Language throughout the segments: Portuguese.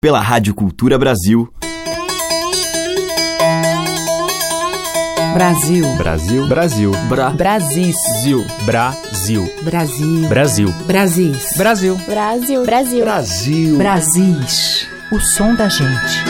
pela Rádio Cultura Brasil. Brasil. Brasil. Brasil. Bra. Brasil. Brasil. Brasil. Brasil. Brasil. Brasil. Brasil. Brasil. Brasil. Brasis. O som da gente.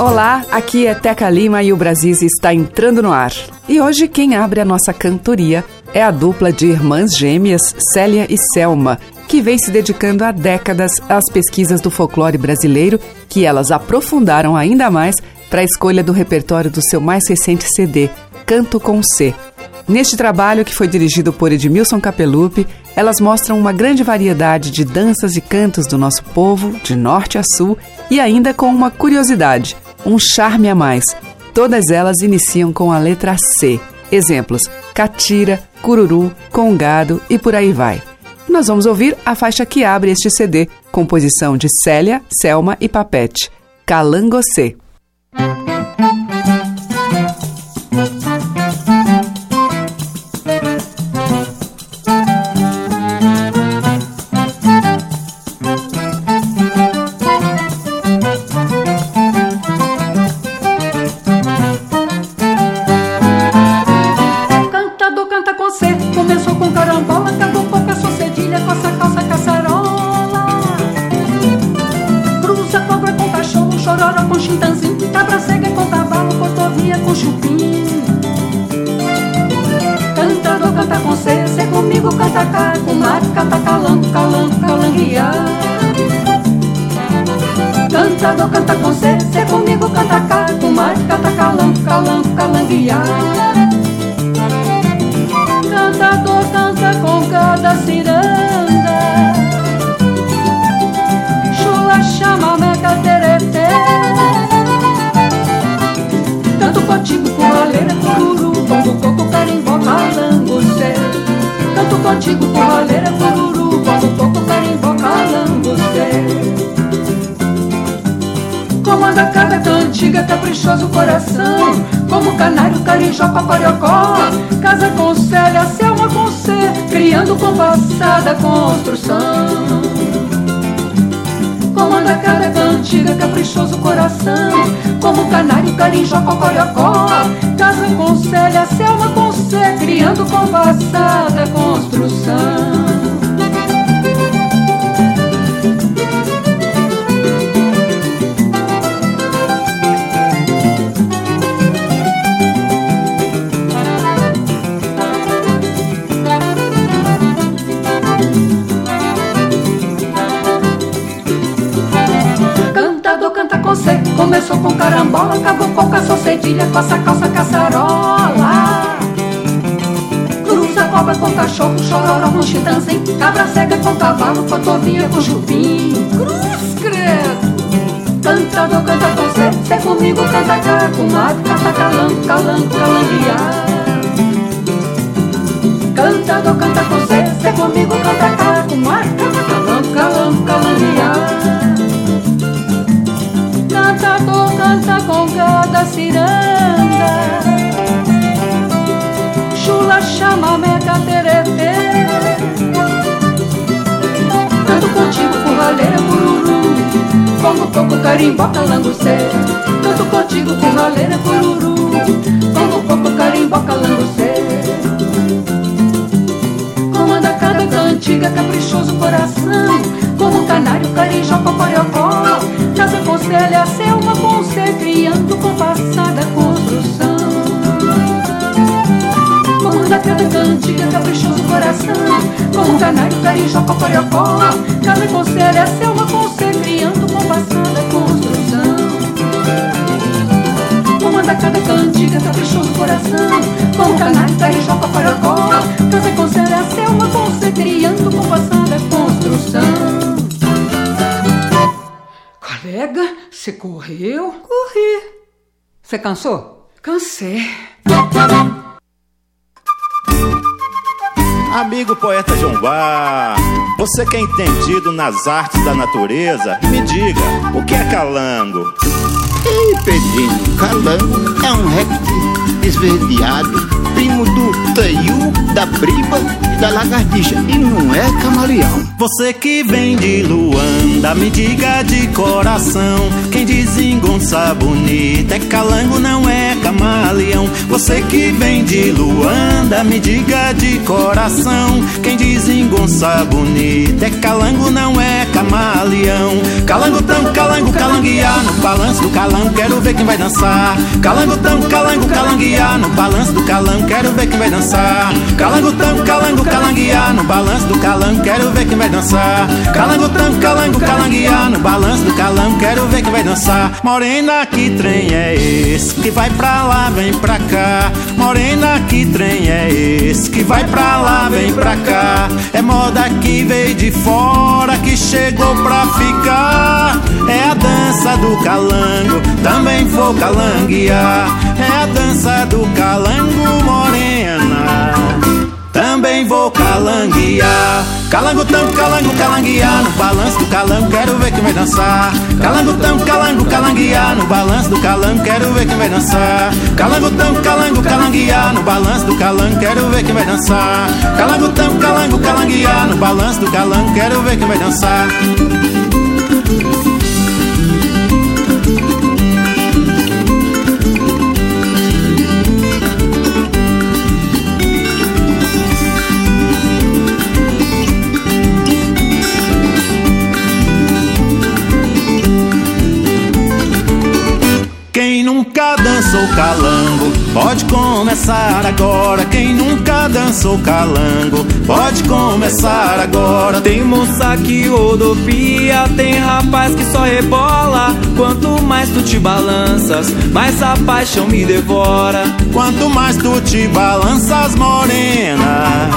Olá, aqui é Teca Lima e o Brasis está entrando no ar. E hoje quem abre a nossa cantoria é a dupla de irmãs gêmeas Célia e Selma, que vem se dedicando há décadas às pesquisas do folclore brasileiro, que elas aprofundaram ainda mais para a escolha do repertório do seu mais recente CD, Canto com C. Neste trabalho, que foi dirigido por Edmilson Capelupi, elas mostram uma grande variedade de danças e cantos do nosso povo, de norte a sul, e ainda com uma curiosidade, um charme a mais. Todas elas iniciam com a letra C. Exemplos: catira, cururu, congado e por aí vai. Nós vamos ouvir a faixa que abre este CD, composição de Célia, Selma e Papete, Calangocê. Canta com C, C comigo canta cá, com mar, canta calango, calango, calanguear. Cantador canta com C, C comigo canta cá, com mar, canta calango, calango, calanguear. Cantador canta com cada ciranda Chula chama meca terete Canto contigo com raleira, cururu Bongo, coco, carimbó, calangocê Canto contigo com raleira, cururu Bongo, coco, carimbó, calangocê Comanda cada cantiga, caprichoso coração. Como canário, carijó, papariocó Casa com Célia, Selma com C Criando compassada construção Comanda cada cantiga, caprichoso coração. Como canário, carijó, papariocó Casa com Célia, Selma com C Criando compassada construção começou com carambola, acabou com caça cedilha, coça, calça, caçarola. Cruza cobra com cachorro, chororó com chitãozinho, cabra cega com cavalo, cotovia com chupim. Cruz credo! Cantador canta com C, C comigo canta cá, com mato, canta calango, calango, calanguear. Cantador canta com C, C comigo canta cá, ciranda. Chula, chama chamamé, Tereté. Canto contigo, curraleira, cururu Como coco, carimboca, langucê Canto contigo, curraleira, cururu Como coco, carimboca, langucê Comanda cada cantiga, caprichoso coração. Como canário, carijó, cocoriocó Casa conselha aconselha a ser uma conceito com passada construção. Comanda cada cantiga, caprichoso coração, como canário, carijoca, coriocó. Casa se conselha a ser uma conceito com passada construção. Comanda cada cantiga, caprichoso coração, como canário, carijoca, coriocó. Casa se conselha a ser uma conceito com passada construção. Colega, você correu? Corri. Você cansou? Cansei. Amigo poeta João Bar, você que é entendido nas artes da natureza, me diga, o que é calango? Ei, Pedrinho, calango é um réptil esverdeado, primo do taiu, da briba e da lagartixa. E não é camaleão. Você que vem de Luanda, me diga de coração. Quem desengonça bonita é calango, não é camaleão. Você que vem de Luanda, me diga de coração. Quem desengonça bonita é calango, não é camaleão. Calango tão, calango, calanguear no balanço do calango, quero ver quem vai dançar. Calango tão, calango, calanguear no balanço do calango, quero ver quem vai dançar. Calango tão, calango, calanguear no balanço do calango, quero ver quem vai dançar. Calango tão, calango, calanguear no balanço do calango, quero ver quem vai dançar. Morena, que trem é esse que vai pra lá, vem pra cá? Morena, que trem é esse que vai pra lá, vem pra cá? É moda que veio de fora, que chegou pra ficar. É a dança do calango, também vou calanguear. É a dança do calango morena, também vou calanguear. Calango tão, calango, calanguear no balanço do calango, quero ver quem vai dançar. Calango tão, calango, calanguear no balanço do calango, quero ver quem vai dançar. Calango tão, calango, calanguear no balanço do calango, quero ver quem vai dançar. Calango tão, calango, calanguear no balanço do calango, quero ver quem vai dançar. Nunca dançou calango, pode começar agora. Quem nunca dançou calango, pode começar agora. Tem moça que rodopia, tem rapaz que só rebola. Quanto mais tu te balanças, mais a paixão me devora. Quanto mais tu te balanças, morena,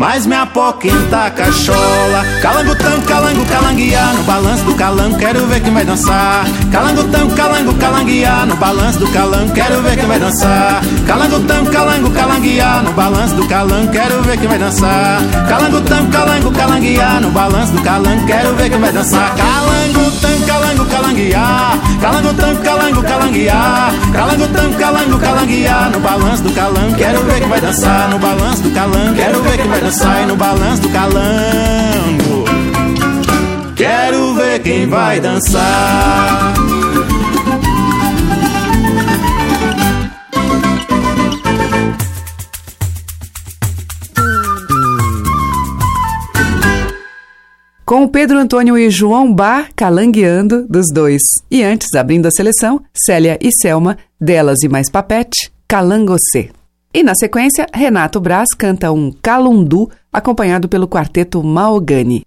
mais me apoquenta a cachola. Calango tão, calango, calanguear no balanço do calango, quero ver quem vai dançar. Calango tão, calango, calanguear no balanço do calango, quero ver quem vai dançar. Calango tão, calango, calanguear no balanço do calango, quero ver quem vai dançar. Calango tão, calango, calanguear no balanço do calango, quero ver quem vai dançar. Calango tão, calango, calanguear. Calango tão, calango, calanguear. Calango tão, calango, calanguear no balanço do calango, quero ver quem vai dançar. No balanço do calango, quero ver quem vai dançar. E no balanço do calango, quero ver quem vai dançar. Com Pedro Antônio e João Bar calangueando dos dois. E antes, abrindo a seleção, Célia e Selma, delas e mais papete, Calangocê. E na sequência, Renato Braz canta um calundu, acompanhado pelo quarteto Maogani.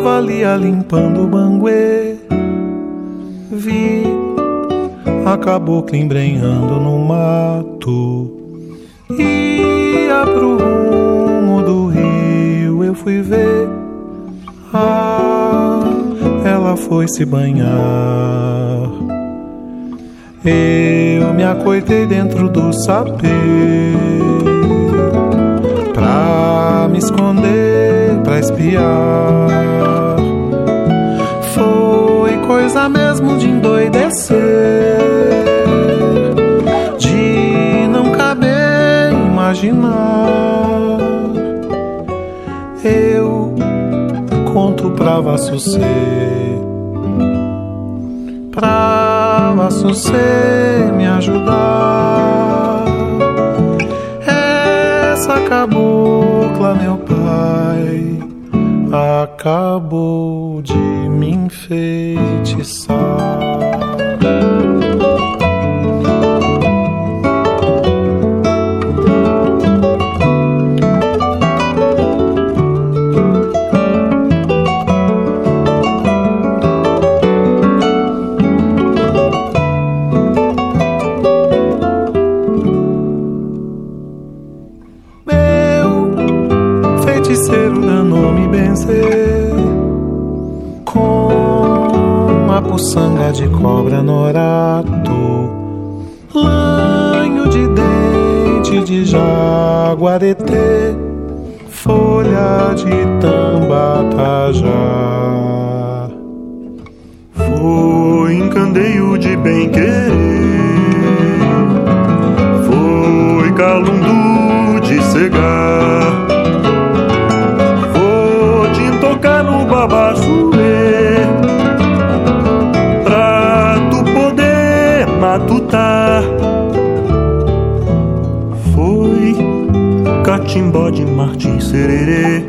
Eu tava ali a limpando o banguê, vi a cabocla embrenhando no mato. Ia pro rumo do rio, eu fui ver. Ah, ela foi se banhar. Eu me acoitei dentro do sapê pra me esconder, pra espiar. Pra Vassucê, pra Vassucê me ajudar. Essa cabocla, meu pai, acabou de me enfeitiçar. Danou me benzer. sanga de cobra norato, lanho de dente de jaguareté, folha de tambatajá. Foi encandeio de bem querer, foi calundu de cegar, catimbó de Martim Sererê,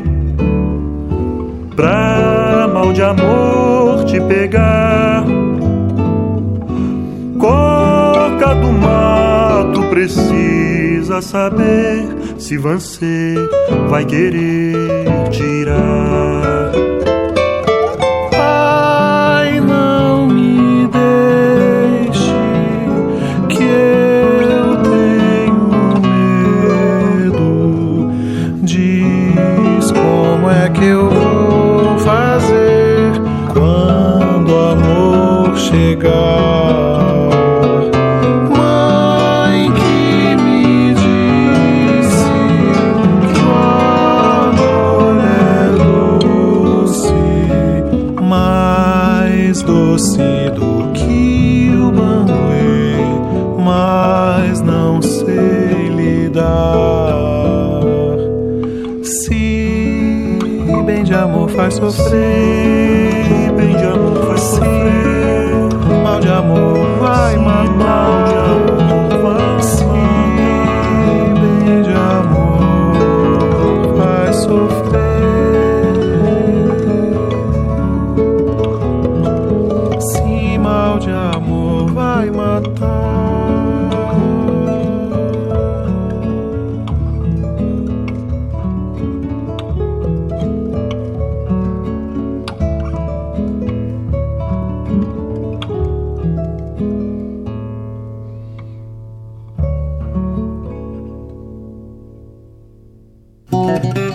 pra mal de amor te pegar. Coca do mato precisa saber se você vai querer tirar. Amor Na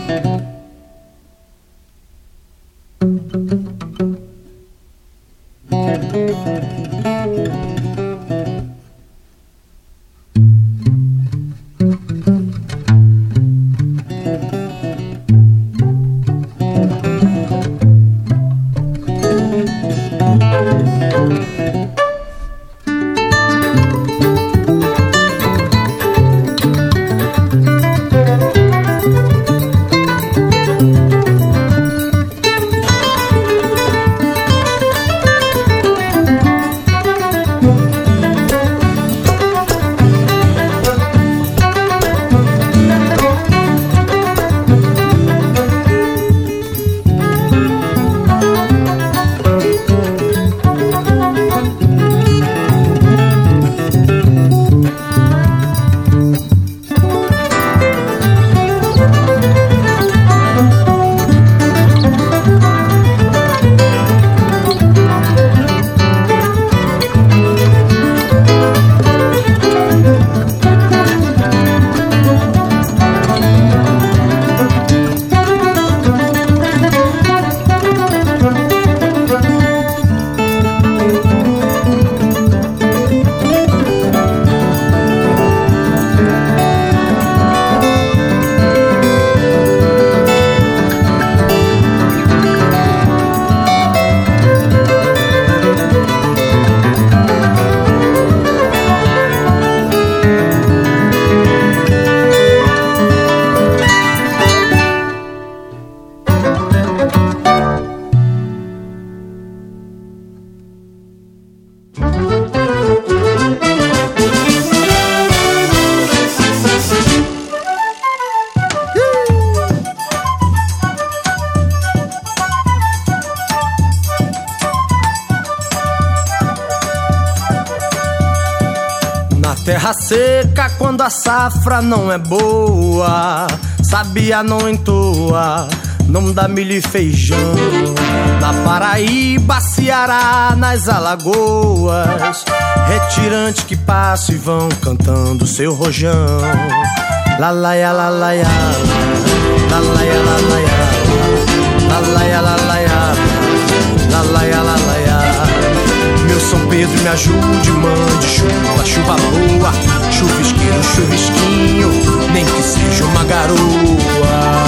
quando a safra não é boa, sabia não entoa, não dá milho e feijão. Na Paraíba, Ceará, nas Alagoas, retirantes que passam e vão cantando seu rojão. Lalaia, lalaia, lalaia, lalaia, lalaia, lalaia, lalaia, lalaia. Pedro, me ajude, mande chuva, chuva boa, chuvisqueiro, chuvisquinho, nem que seja uma garoa.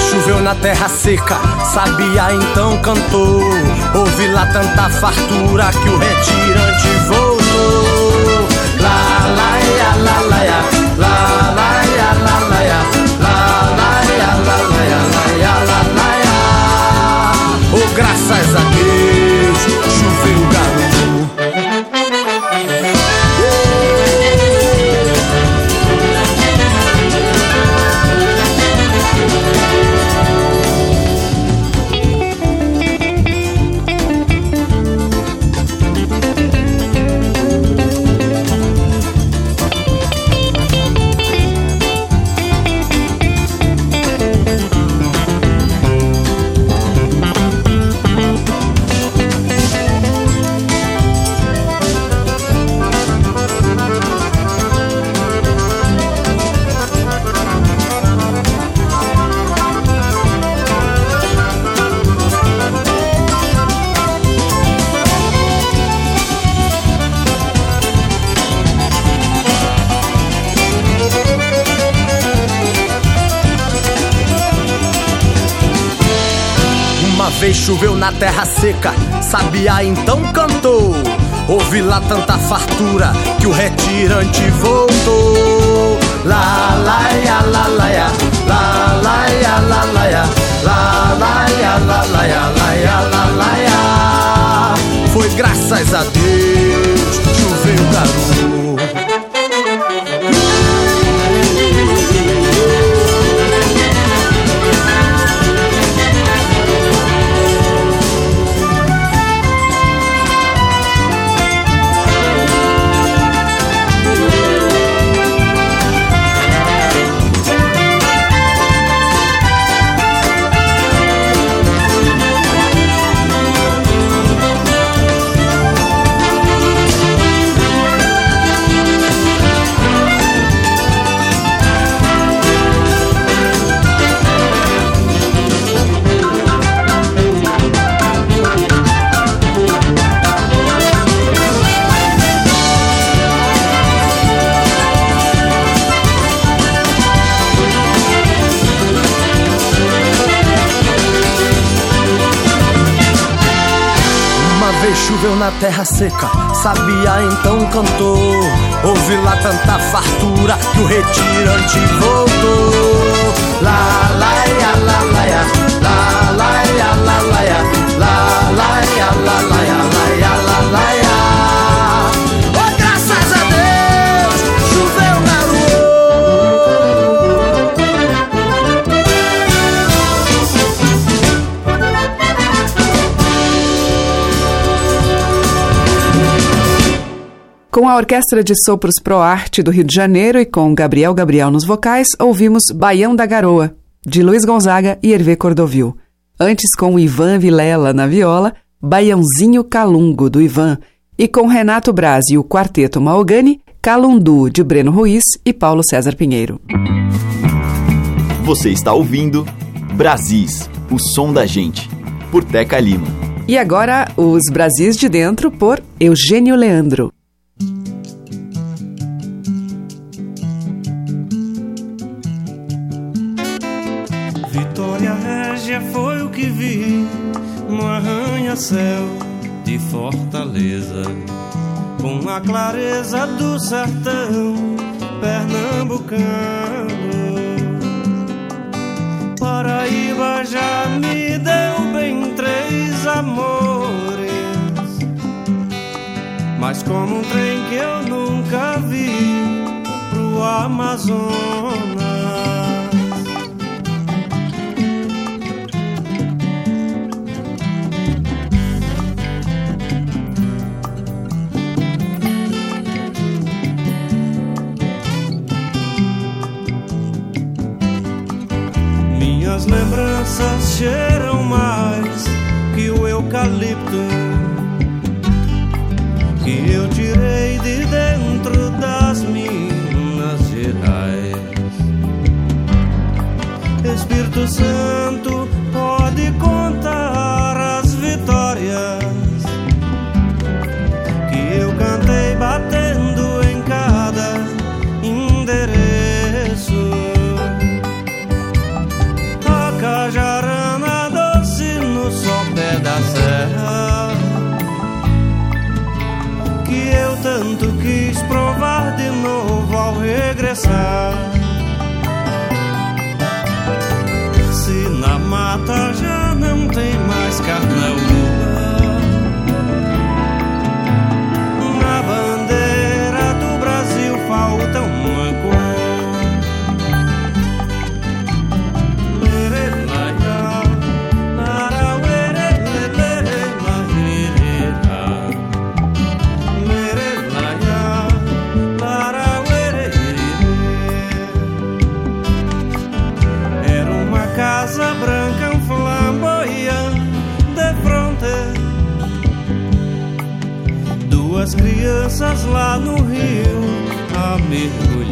choveu na terra seca, sabia então cantou. Ouvi lá tanta fartura que o retirante voltou. Graças a Deus, na terra seca, sabia então cantou. Ouvi lá tanta fartura que o retirante voltou. Lá, lá, ia, lá, lá, ia, lá, lá, ia, lá, lá, ia, lá, ia, lá, ia, lá, ia. Foi graças a Deus, choveu garoto. Choveu na terra seca, sabia então cantou. Ouvi lá tanta fartura que o retirante voltou. Lá, Com a Orquestra de Sopros Pro Arte do Rio de Janeiro e com Gabriel Gabriel nos vocais, ouvimos Baião da Garoa, de Luiz Gonzaga e Hervé Cordovil. Antes, com Ivan Vilela na viola, Baiãozinho Calungo, do Ivan, e com Renato Braz e o Quarteto Maogani, Calundu, de Breno Ruiz e Paulo César Pinheiro. Você está ouvindo Brasis, o som da gente, por Teca Lima. E agora, os Brasis de Dentro, por Eugênio Leandro. Foi o que vi no arranha-céu de Fortaleza, com a clareza do sertão pernambucano. Paraíba já me deu bem três amores, mas como um trem que eu nunca vi pro Amazonas. As lembranças cheiram mais que o eucalipto que eu tirei de dentro das Minas Gerais. Espírito Santo Se crianças lá no rio a mergulhar.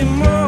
Simone.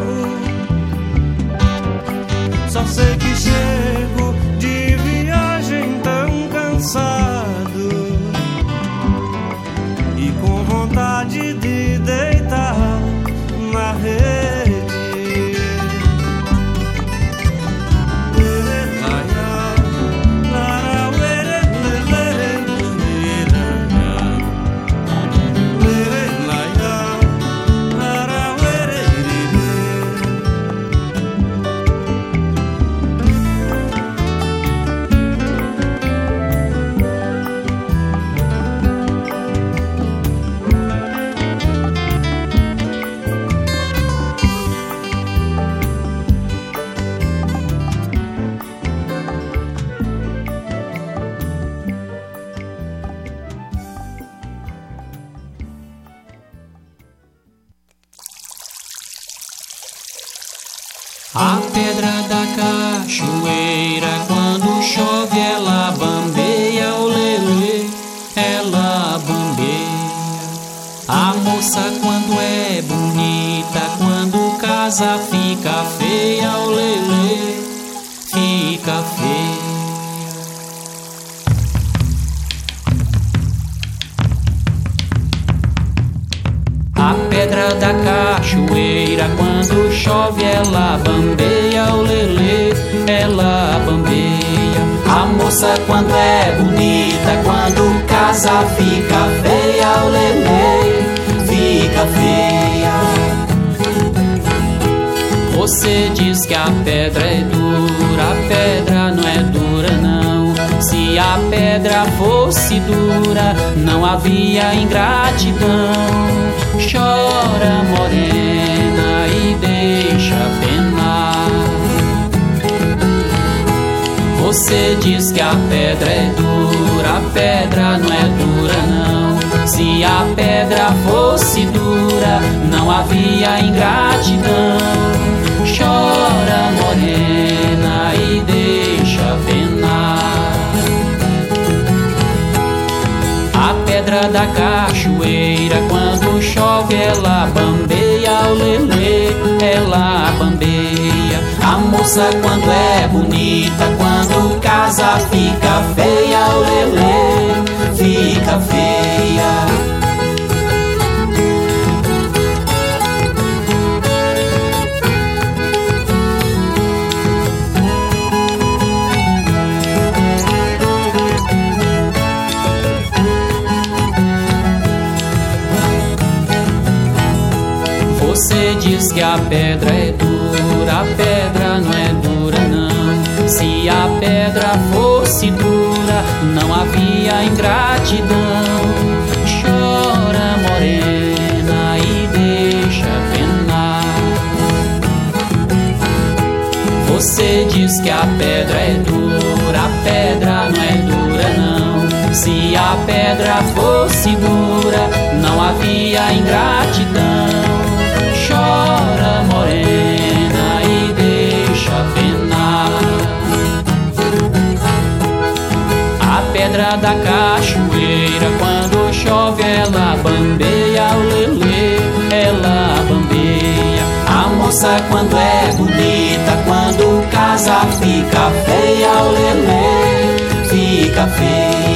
Fica feia, o lelê, fica feia. A pedra da cachoeira, quando chove, ela bambeia, o lelê, ela bambeia. A moça, quando é bonita, quando casa, fica feia, o lelê, fica feia. Você diz que a pedra é dura, a pedra não é dura, não. Se a pedra fosse dura, não havia ingratidão. Chora, morena, e deixa penar. Você diz que a pedra é dura, a pedra não é dura, não. Se a pedra fosse dura, não havia ingratidão. Chora, morena, e deixa penar. A pedra da cachoeira, quando chove, ela bambeia, o lelê, ela bambeia. A moça, quando é bonita, quando casa, fica feia, o lelê, fica feia. Diz que a pedra é dura, a pedra não é dura não. Se a pedra fosse dura, não havia ingratidão. Chora, morena, e deixa penar. Você você diz que a pedra é dura, a pedra não é dura não. Se a pedra fosse dura, não havia ingratidão. Da cachoeira, quando chove, ela bambeia o lelê, ela bambeia. A moça, quando é bonita, quando casa, fica feia, o lelê, fica feia.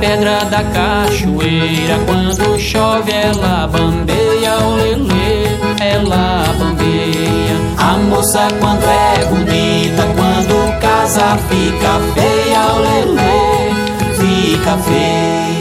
Pedra da cachoeira. Quando chove, ela bambeia o lelê, ela bambeia. A moça, quando é bonita, quando casa, fica feia o lelê, fica feia.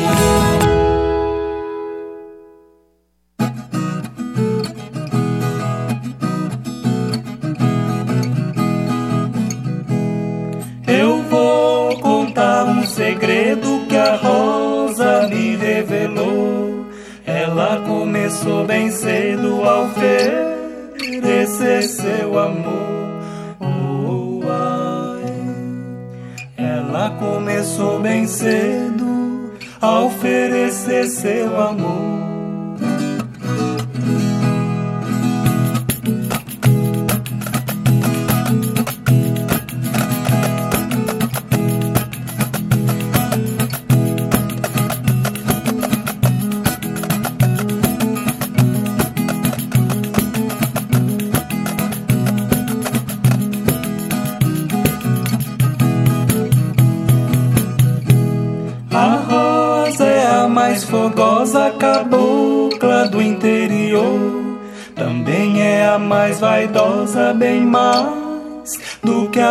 Cedo a oferecer seu amor.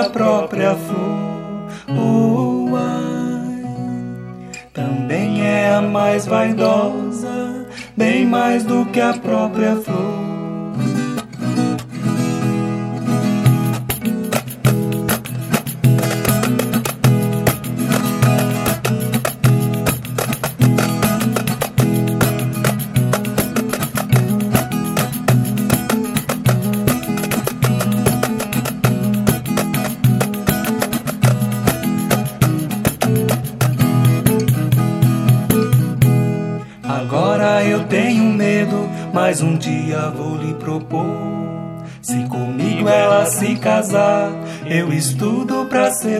Própria flor. Oh, ai. Também é a mais vaidosa, bem mais do que a própria flor.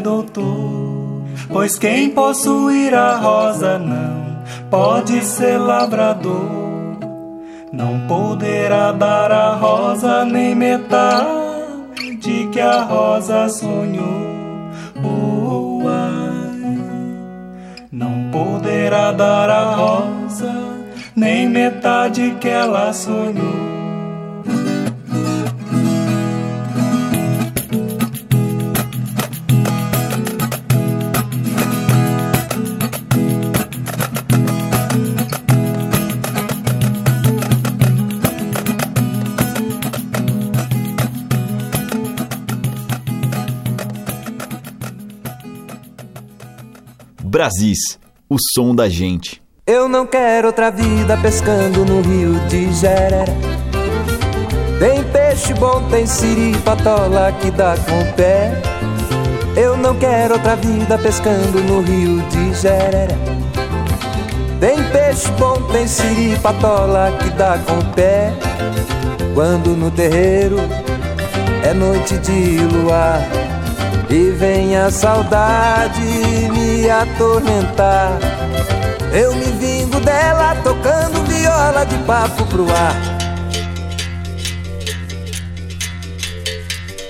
Doutor. Pois quem possuir a rosa não pode ser lavrador. Não poderá dar a rosa nem metade que a rosa sonhou. Oh. Não poderá dar a rosa nem metade que ela sonhou. Brasis, o som da gente. Eu não quero outra vida pescando no rio de Jeré. Tem peixe bom, tem siri, patola que dá com o pé. Eu não quero outra vida pescando no rio de Jeré. Tem peixe bom, tem siri, patola que dá com o pé. Quando no terreiro é noite de luar e vem a saudade me atormentar. Eu me vingo dela tocando viola de papo pro ar.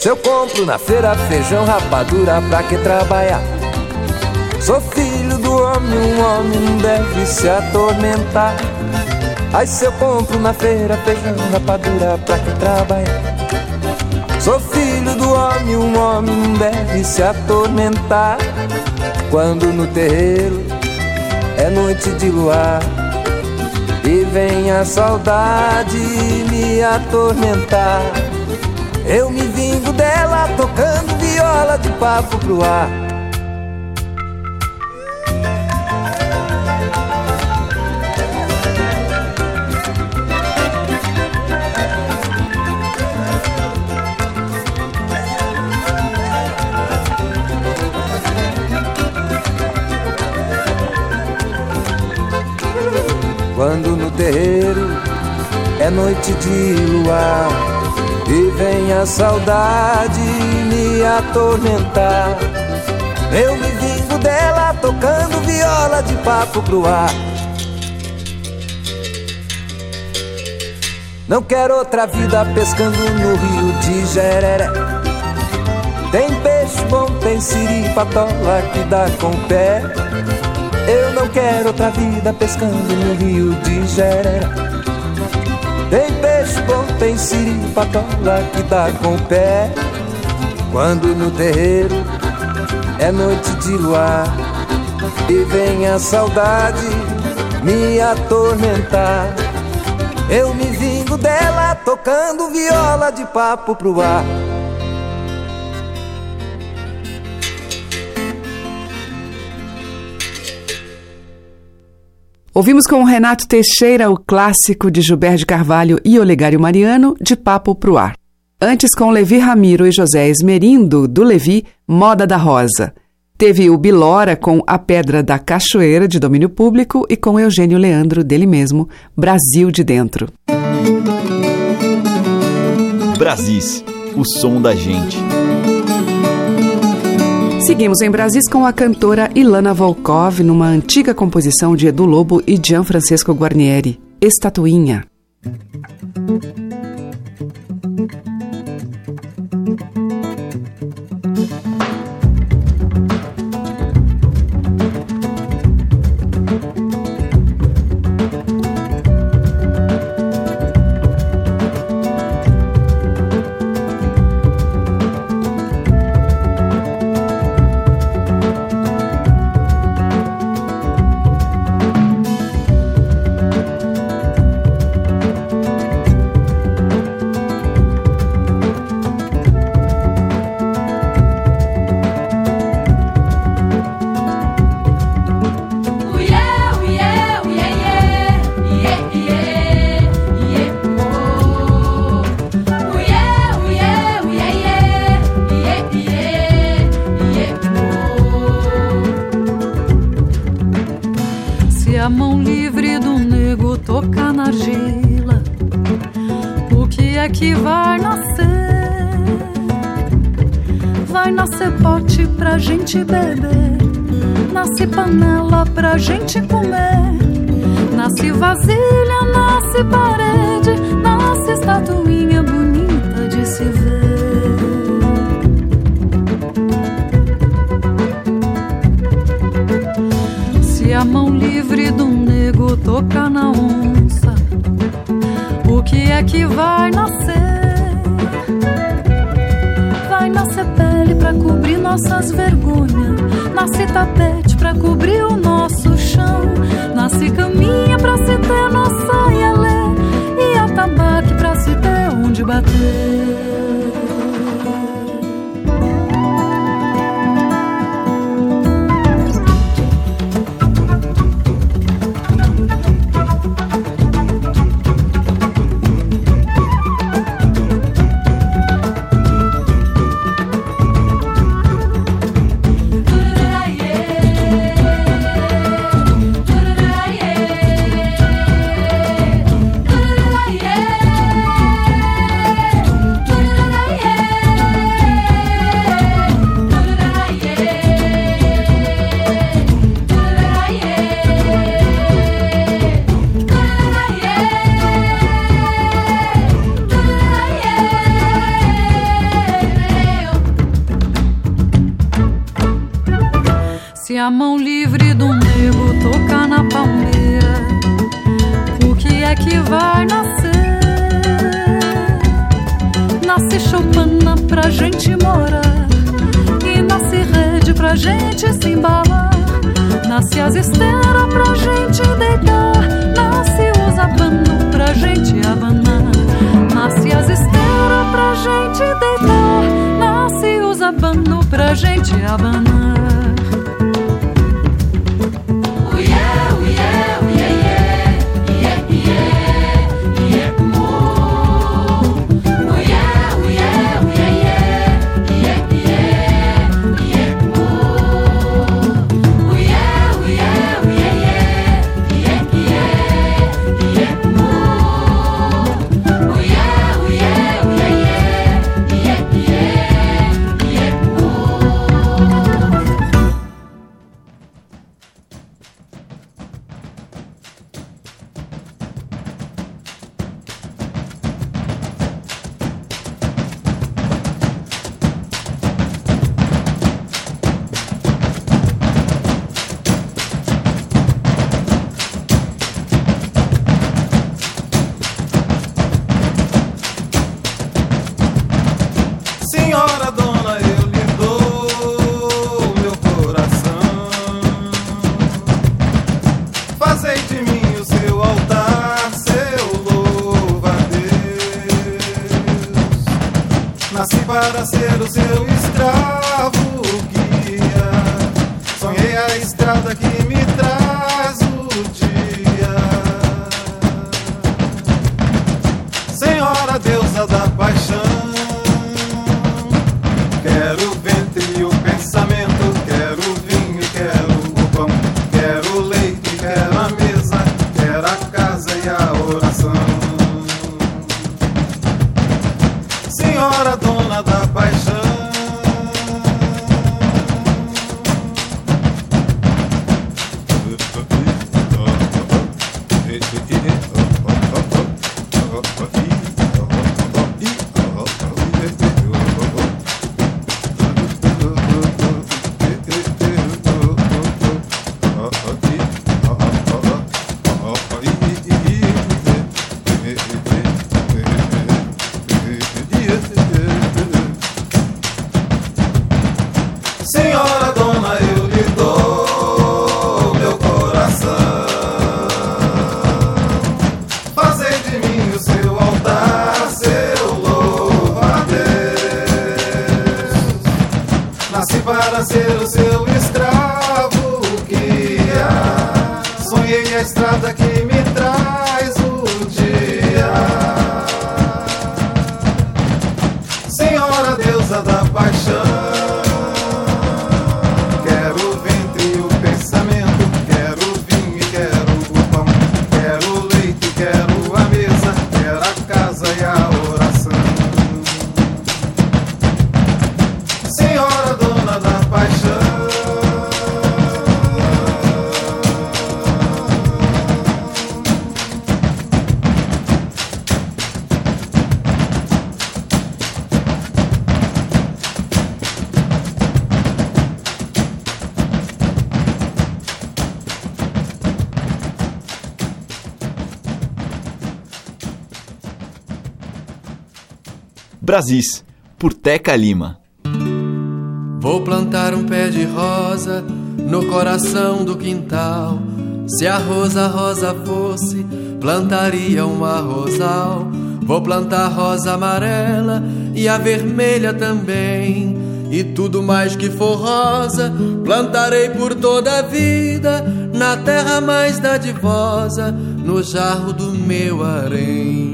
Se eu compro na feira feijão, rapadura, pra que trabalhar? Sou filho do homem, um homem não deve se atormentar. Aí se eu compro na feira feijão, rapadura, pra que trabalhar? Sou filho do homem, um homem não deve se atormentar. Quando no terreiro é noite de luar e vem a saudade me atormentar. Eu me vingo dela tocando viola de papo pro ar. Terreiro é noite de luar e vem a saudade me atormentar. Eu me vingo dela tocando viola de papo pro ar. Não quero outra vida pescando no rio de Jereré. Tem peixe bom, tem siri, patola que dá com pé. Eu não quero outra vida pescando no rio de Jereré. Tem peixe bom, tem siri, patola que dá com o pé. Quando no terreiro é noite de luar e vem a saudade me atormentar. Eu me vingo dela tocando viola de papo pro ar. Ouvimos com o Renato Teixeira o clássico de Gilberto Carvalho e Olegário Mariano, De Papo Pro Ar. Antes, com Levi Ramiro e José Esmerindo, do Levi, Moda da Rosa. Teve o Bilora com A Pedra da Cachoeira, de domínio público, e com Eugênio Leandro, dele mesmo, Brasil de Dentro. Brasis, o som da gente. Seguimos em Brasis com a cantora Ilana Volkov numa antiga composição de Edu Lobo e Gianfrancesco Guarnieri, Estatuinha. Gente abanar. Brasis, por Teca Lima. Vou plantar um pé de rosa no coração do quintal. Se a rosa rosa fosse, plantaria uma rosal. Vou plantar rosa amarela e a vermelha também. E tudo mais que for rosa, plantarei por toda a vida, na terra mais dadivosa, no jarro do meu harém.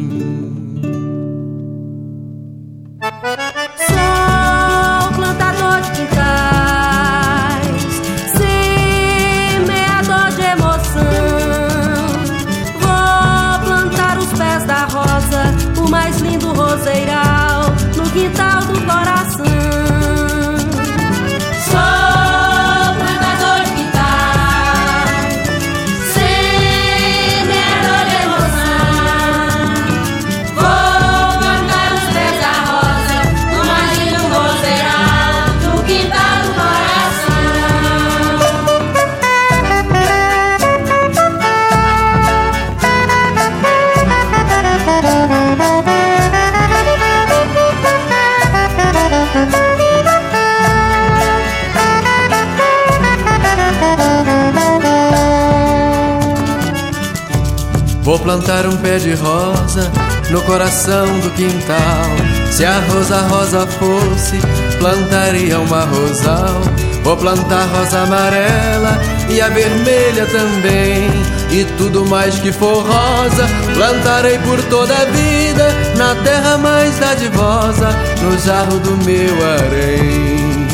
plantar um pé de rosa no coração do quintal. Se a rosa rosa fosse, plantaria uma rosal. Vou plantar rosa amarela e a vermelha também. E tudo mais que for rosa, plantarei por toda a vida. Na terra mais dadivosa, no jarro do meu harém.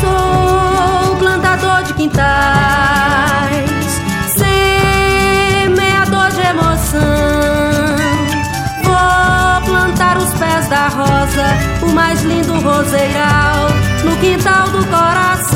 Sou plantador de quintal da rosa, o mais lindo roseiral, no quintal do coração.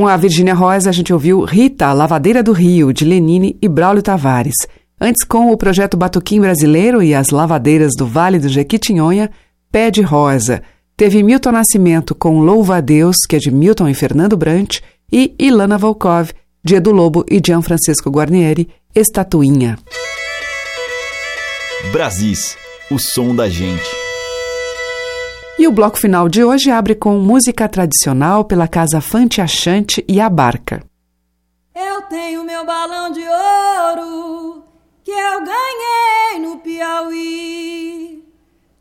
Com a Virginia Rosa, a gente ouviu Rita, a Lavadeira do Rio, de Lenine e Braulio Tavares. Antes, com o projeto Batuquim Brasileiro e as Lavadeiras do Vale do Jequitinhonha, Pé de Rosa. Teve Milton Nascimento com Louva a Deus, que é de Milton e Fernando Brant, e Ilana Volkov, de Edu Lobo e Gian Francisco Guarnieri, Estatuinha. Brasis, o som da gente. E o bloco final de hoje abre com música tradicional pela Casa Fante Achante e a Barca. Eu tenho meu balão de ouro que eu ganhei no Piauí.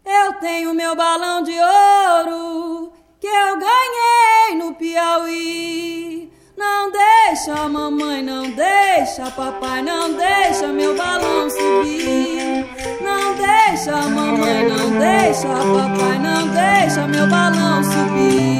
Eu tenho meu balão de ouro que eu ganhei no Piauí. Não deixa, mamãe, não deixa, papai, não deixa meu balão subir. Não deixa, mamãe deixa, papai não deixa meu balão subir.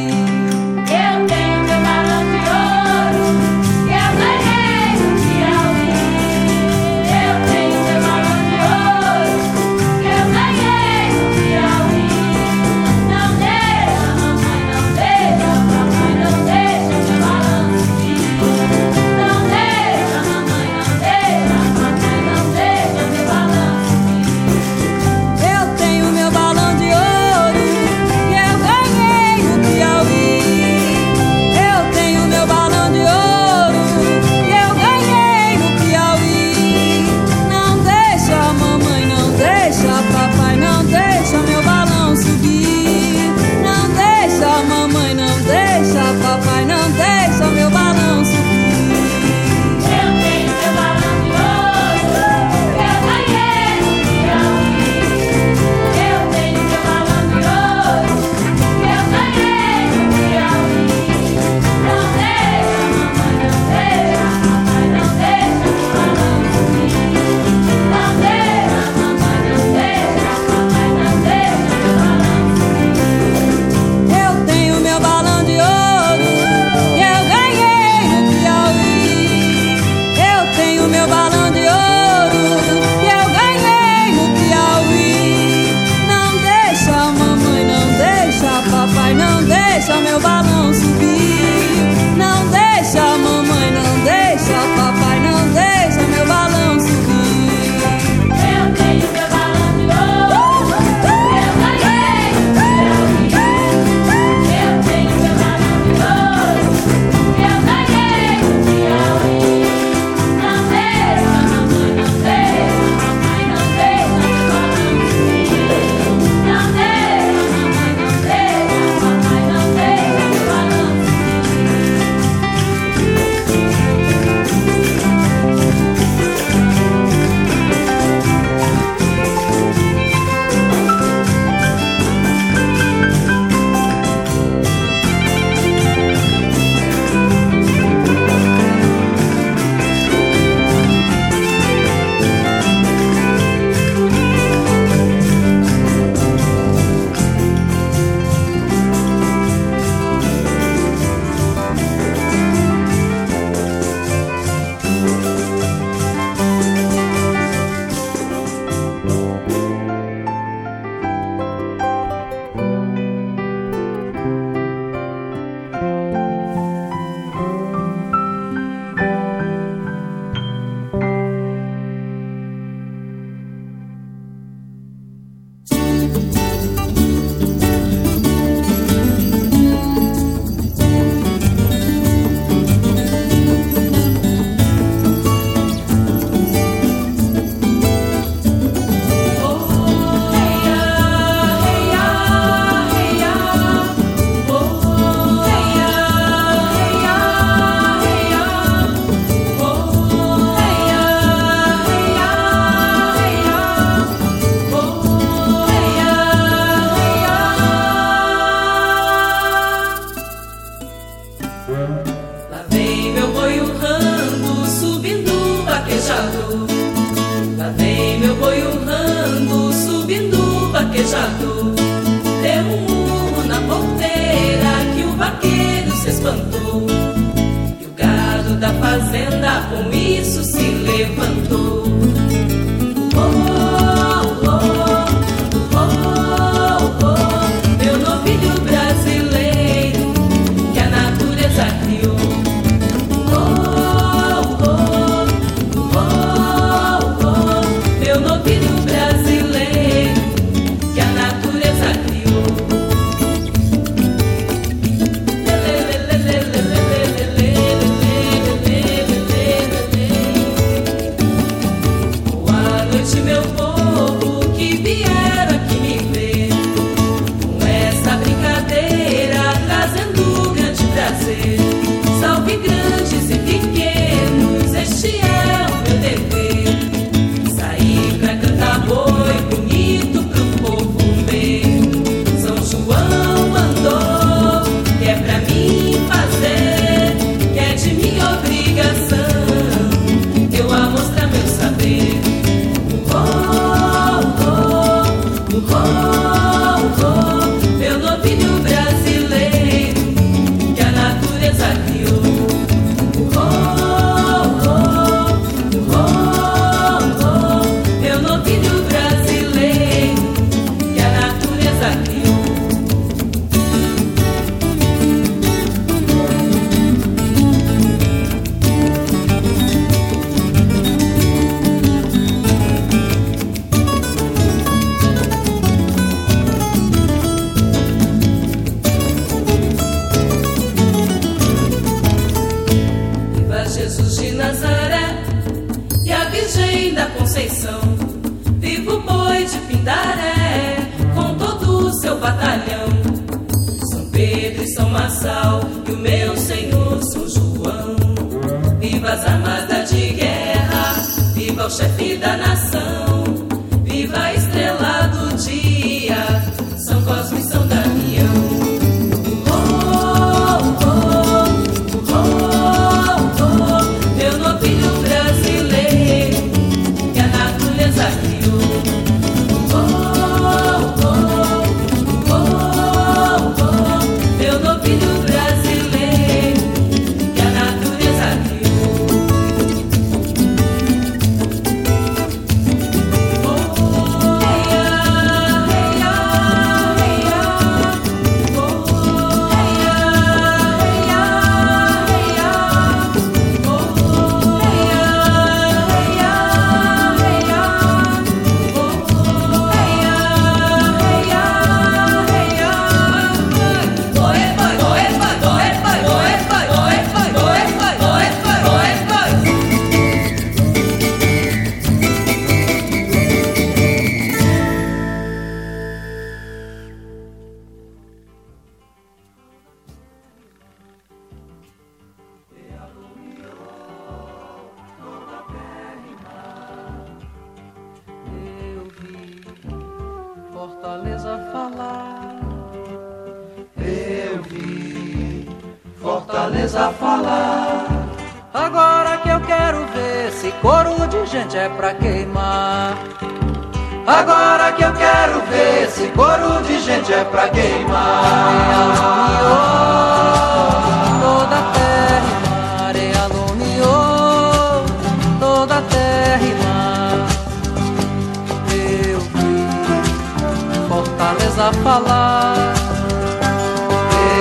Fortaleza falar. Eu vi Fortaleza falar. Agora que eu quero ver se coro de gente é pra queimar. Agora que eu quero ver se coro de gente é pra queimar. Fortaleza falar.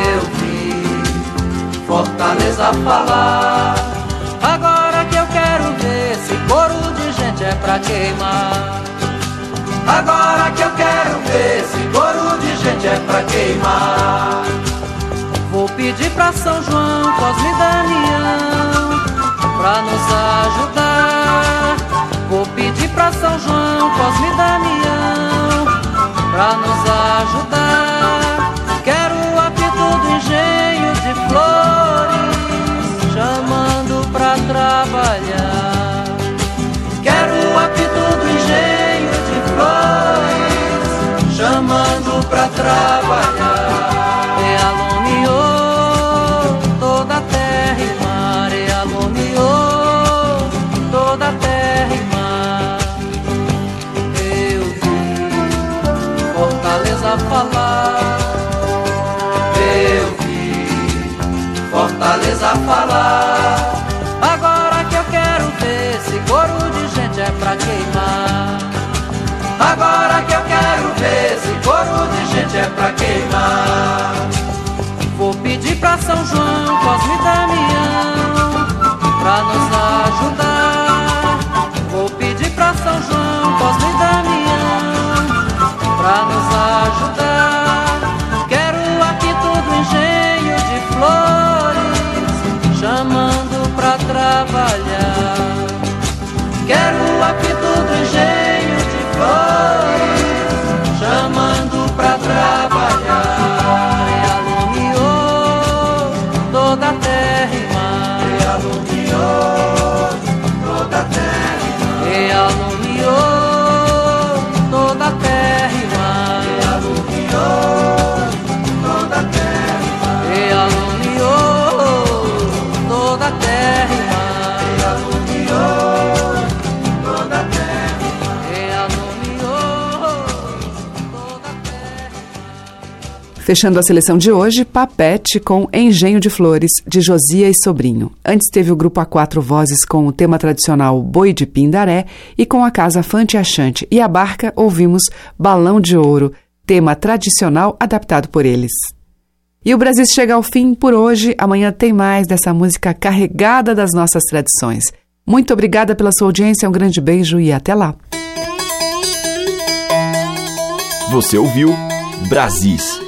Eu vi Fortaleza falar. Agora que eu quero ver se coro de gente é pra queimar. Agora que eu quero ver se coro de gente é pra queimar. Vou pedir pra São João, Cosme e Damião, pra nos ajudar. Vou pedir pra São João, Cosme e Damião, pra nos ajudar. Quero o apito do engenho de flores, chamando pra trabalhar. Quero o apito do engenho de flores, chamando pra trabalhar. Fortaleza falar. Agora que eu quero ver se coro de gente é pra queimar. Agora que eu quero ver se coro de gente é pra queimar. Vou pedir pra São João, Cosme e Damião, pra nos ajudar. Aqui do Fechando a seleção de hoje, Papete com Engenho de Flores, de Josias Sobrinho. Antes teve o grupo A Quatro Vozes com o tema tradicional Boi de Pindaré e com a Casa Fante Achante e a Barca ouvimos Balão de Ouro, tema tradicional adaptado por eles. E o Brasil chega ao fim por hoje. Amanhã tem mais dessa música carregada das nossas tradições. Muito obrigada pela sua audiência, um grande beijo e até lá. Você ouviu Brasis,